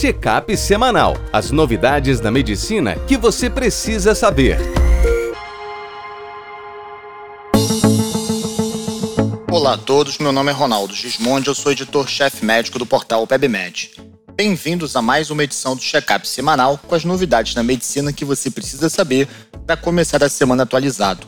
Check-up semanal. As novidades da medicina que você precisa saber. Olá a todos, meu nome é Ronaldo Gismondi, eu sou editor-chefe médico do portal PebMed. Bem-vindos a mais uma edição do Check-up semanal com as novidades da medicina que você precisa saber para começar a semana atualizado.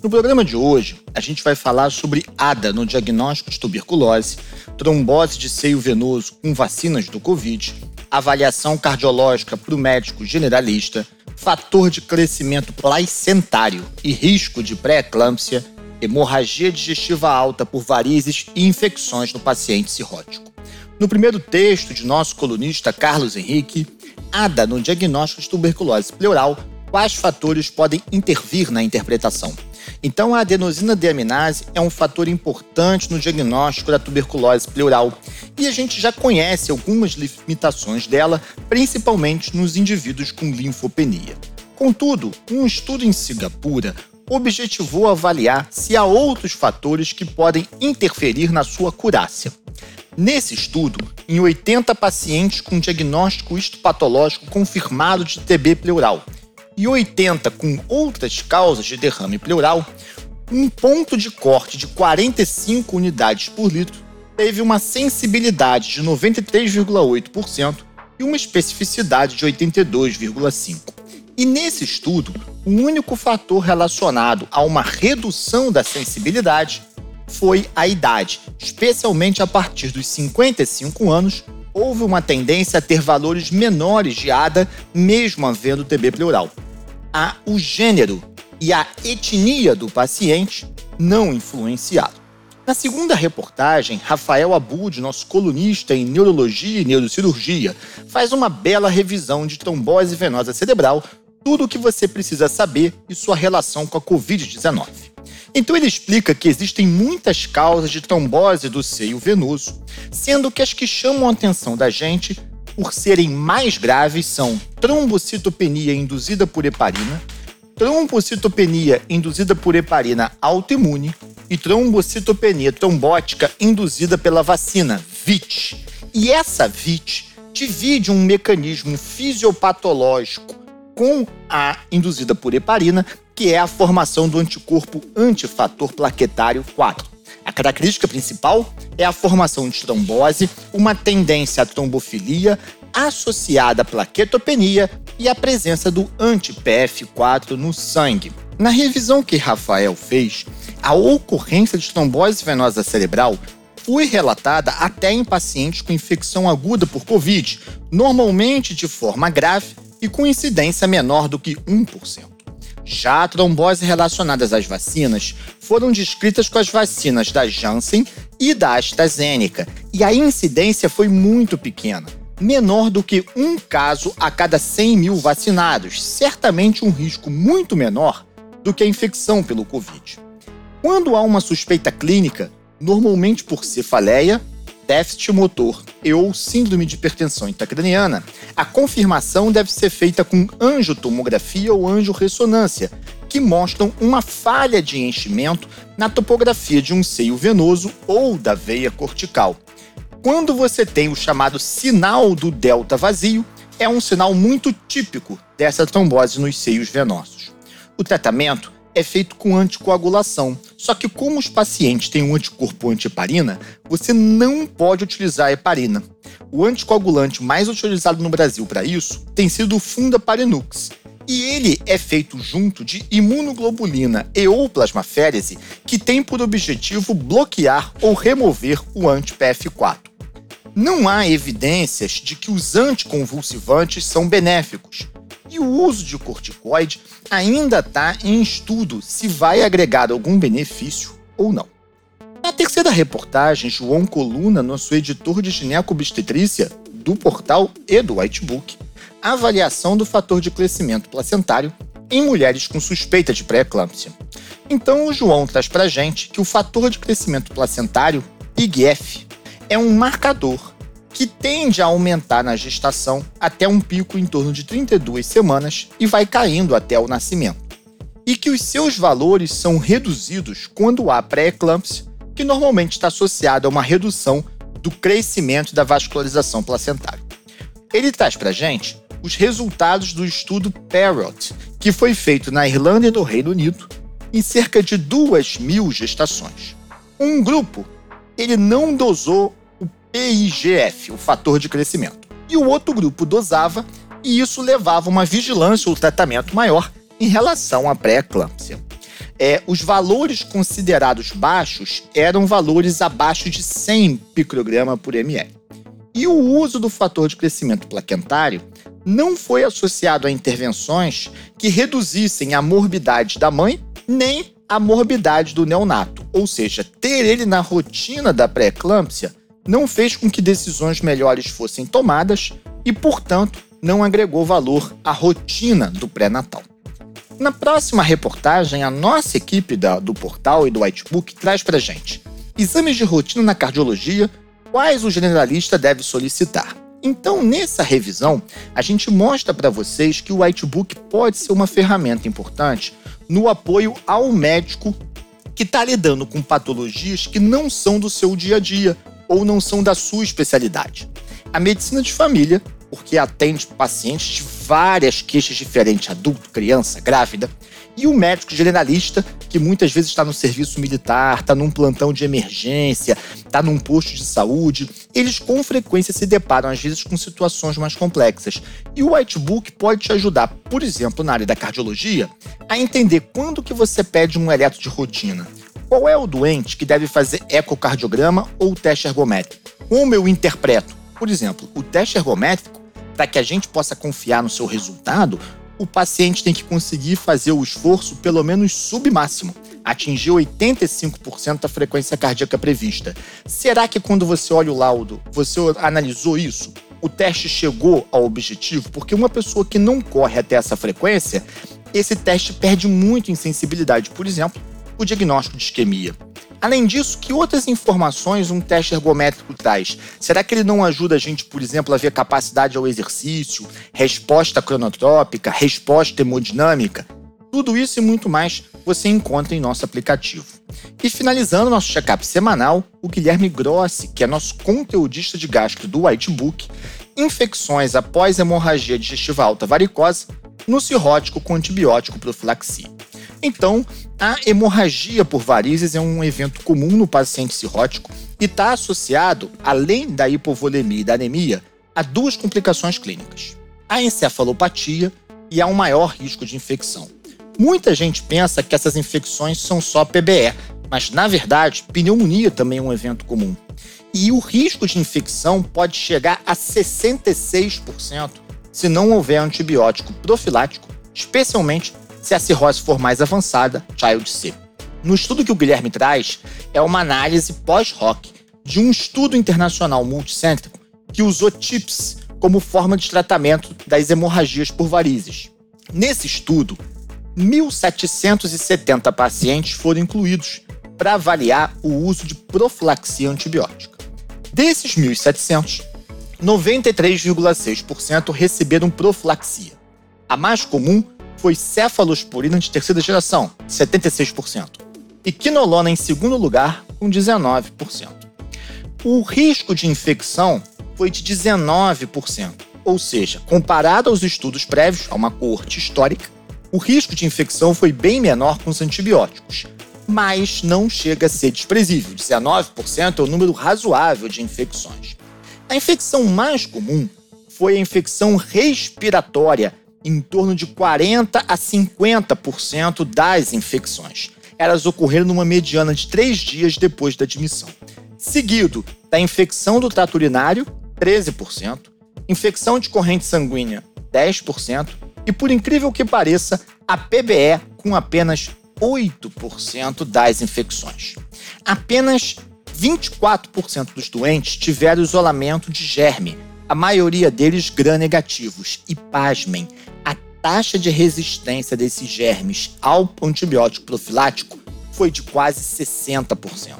No programa de hoje, a gente vai falar sobre ADA no diagnóstico de tuberculose, trombose de seio venoso com vacinas do Covid, avaliação cardiológica para o médico generalista, fator de crescimento placentário e risco de pré-eclâmpsia, hemorragia digestiva alta por varizes e infecções no paciente cirrótico. No primeiro texto de nosso colunista Carlos Henrique, ADA no diagnóstico de tuberculose pleural, quais fatores podem intervir na interpretação? Então, a adenosina deaminase é um fator importante no diagnóstico da tuberculose pleural e a gente já conhece algumas limitações dela, principalmente nos indivíduos com linfopenia. Contudo, um estudo em Singapura objetivou avaliar se há outros fatores que podem interferir na sua curácia. Nesse estudo, em 80 pacientes com diagnóstico histopatológico confirmado de TB pleural e 80 com outras causas de derrame pleural, um ponto de corte de 45 unidades por litro teve uma sensibilidade de 93,8% e uma especificidade de 82,5%. E nesse estudo, o único fator relacionado a uma redução da sensibilidade foi a idade, especialmente a partir dos 55 anos, houve uma tendência a ter valores menores de ADA, mesmo havendo TB pleural. A, o gênero e a etnia do paciente não influenciaram. Na segunda reportagem, Rafael Abud, nosso colunista em neurologia e neurocirurgia, faz uma bela revisão de trombose venosa cerebral, tudo o que você precisa saber e sua relação com a Covid-19. Então ele explica que existem muitas causas de trombose do seio venoso, sendo que as que chamam a atenção da gente por serem mais graves são trombocitopenia induzida por heparina, trombocitopenia induzida por heparina autoimune e trombocitopenia trombótica induzida pela vacina VIT. E essa VIT divide um mecanismo fisiopatológico com a induzida por heparina, que é a formação do anticorpo antifator plaquetário 4. A característica principal é a formação de trombose, uma tendência à trombofilia associada à plaquetopenia e a presença do anti-PF4 no sangue. Na revisão que Rafael fez, a ocorrência de trombose venosa cerebral foi relatada até em pacientes com infecção aguda por Covid, normalmente de forma grave e com incidência menor do que 1%. Já tromboses relacionadas às vacinas foram descritas com as vacinas da Janssen e da AstraZeneca, e a incidência foi muito pequena, menor do que um caso a cada 100 mil vacinados, certamente um risco muito menor do que a infecção pelo Covid. Quando há uma suspeita clínica, normalmente por cefaleia, déficit motor ou síndrome de hipertensão intracraniana, a confirmação deve ser feita com angiotomografia ou angiorressonância, que mostram uma falha de enchimento na topografia de um seio venoso ou da veia cortical. Quando você tem o chamado sinal do delta vazio, é um sinal muito típico dessa trombose nos seios venosos. O tratamento é feito com anticoagulação. Só que como os pacientes têm um anticorpo antiheparina, você não pode utilizar a heparina. O anticoagulante mais utilizado no Brasil para isso tem sido o Fundaparinux. E ele é feito junto de imunoglobulina e ou plasmaférese, que tem por objetivo bloquear ou remover o anti-PF4. Não há evidências de que os anticonvulsivantes são benéficos, e o uso de corticoide ainda está em estudo se vai agregar algum benefício ou não. Na terceira reportagem, João Coluna, nosso editor de ginecobstetrícia do portal e do Whitebook, avaliação do fator de crescimento placentário em mulheres com suspeita de pré-eclâmpsia. Então, o João traz para gente que o fator de crescimento placentário, IGF, é um marcador que tende a aumentar na gestação até um pico em torno de 32 semanas e vai caindo até o nascimento. E que os seus valores são reduzidos quando há pré-eclâmpsia, que normalmente está associado a uma redução do crescimento da vascularização placentária. Ele traz para gente os resultados do estudo Parrot, que foi feito na Irlanda e no Reino Unido, em cerca de duas mil gestações. Um grupo, ele não dosou PIGF, o fator de crescimento, e o outro grupo dosava, e isso levava uma vigilância ou tratamento maior em relação à pré-eclâmpsia. É, os valores considerados baixos eram valores abaixo de 100 picograma por ml. E o uso do fator de crescimento plaquentário não foi associado a intervenções que reduzissem a morbidade da mãe nem a morbidade do neonato. Ou seja, ter ele na rotina da pré-eclâmpsia não fez com que decisões melhores fossem tomadas e, portanto, não agregou valor à rotina do pré-natal. Na próxima reportagem, a nossa equipe da, do portal e do Whitebook traz para gente exames de rotina na cardiologia, quais o generalista deve solicitar. Então, nessa revisão, a gente mostra para vocês que o Whitebook pode ser uma ferramenta importante no apoio ao médico que está lidando com patologias que não são do seu dia a dia ou não são da sua especialidade. A medicina de família porque atende pacientes de várias queixas diferentes, adulto, criança, grávida, e o médico generalista, que muitas vezes está no serviço militar, está num plantão de emergência, está num posto de saúde, eles com frequência se deparam, às vezes, com situações mais complexas. E o Whitebook pode te ajudar, por exemplo, na área da cardiologia, a entender quando que você pede um eletro de rotina. Qual é o doente que deve fazer ecocardiograma ou teste ergométrico? Como eu interpreto? Por exemplo, o teste ergométrico para que a gente possa confiar no seu resultado, o paciente tem que conseguir fazer o esforço pelo menos submáximo, atingir 85% da frequência cardíaca prevista. Será que quando você olha o laudo, você analisou isso? O teste chegou ao objetivo? Porque uma pessoa que não corre até essa frequência, esse teste perde muito em sensibilidade. Por exemplo, o diagnóstico de isquemia. Além disso, que outras informações um teste ergométrico traz? Será que ele não ajuda a gente, por exemplo, a ver capacidade ao exercício, resposta cronotrópica, resposta hemodinâmica? Tudo isso e muito mais você encontra em nosso aplicativo. E finalizando nosso check-up semanal, o Guilherme Grossi, que é nosso conteudista de gastro do Whitebook, infecções após hemorragia digestiva alta varicosa no cirrótico com antibiótico profilaxia. Então, a hemorragia por varizes é um evento comum no paciente cirrótico e está associado, além da hipovolemia e da anemia, a duas complicações clínicas: a encefalopatia e a um maior risco de infecção. Muita gente pensa que essas infecções são só PBE, mas na verdade, pneumonia também é um evento comum. E o risco de infecção pode chegar a 66% se não houver antibiótico profilático, especialmente se a cirrose for mais avançada, Child C. No estudo que o Guilherme traz, é uma análise pós-hoc de um estudo internacional multicêntrico que usou TIPS como forma de tratamento das hemorragias por varizes. Nesse estudo, 1.770 pacientes foram incluídos para avaliar o uso de profilaxia antibiótica. Desses 1.700, 93,6% receberam profilaxia. A mais comum foi cefalosporina de terceira geração, 76%, e quinolona em segundo lugar, com 19%. O risco de infecção foi de 19%, ou seja, comparado aos estudos prévios, a uma coorte histórica, o risco de infecção foi bem menor com os antibióticos, mas não chega a ser desprezível. 19% é um número razoável de infecções. A infecção mais comum foi a infecção respiratória em torno de 40 a 50% das infecções. Elas ocorreram numa mediana de três dias depois da admissão. Seguido da infecção do trato urinário, 13%, infecção de corrente sanguínea, 10%, e por incrível que pareça, a PBE com apenas 8% das infecções. Apenas 24% dos doentes tiveram isolamento de germe, a maioria deles gram-negativos. E pasmem, taxa de resistência desses germes ao antibiótico profilático foi de quase 60%.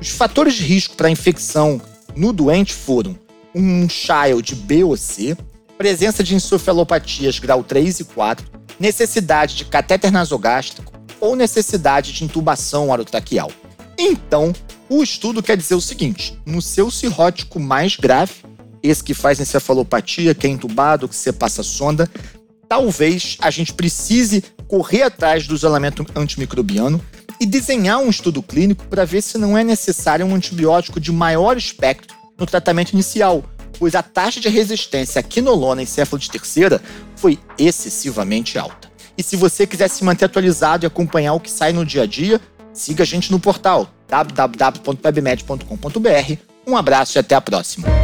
Os fatores de risco para infecção no doente foram um child B ou C, presença de encefalopatias grau 3 e 4, necessidade de catéter nasogástrico ou necessidade de intubação orotraqueal. Então, o estudo quer dizer o seguinte: no seu cirrótico mais grave, esse que faz encefalopatia, que é entubado, que você passa sonda, talvez a gente precise correr atrás do isolamento antimicrobiano e desenhar um estudo clínico para ver se não é necessário um antibiótico de maior espectro no tratamento inicial, pois a taxa de resistência à quinolona encéfalo de terceira foi excessivamente alta. E se você quiser se manter atualizado e acompanhar o que sai no dia a dia, siga a gente no portal www.pebmed.com.br. Um abraço e até a próxima.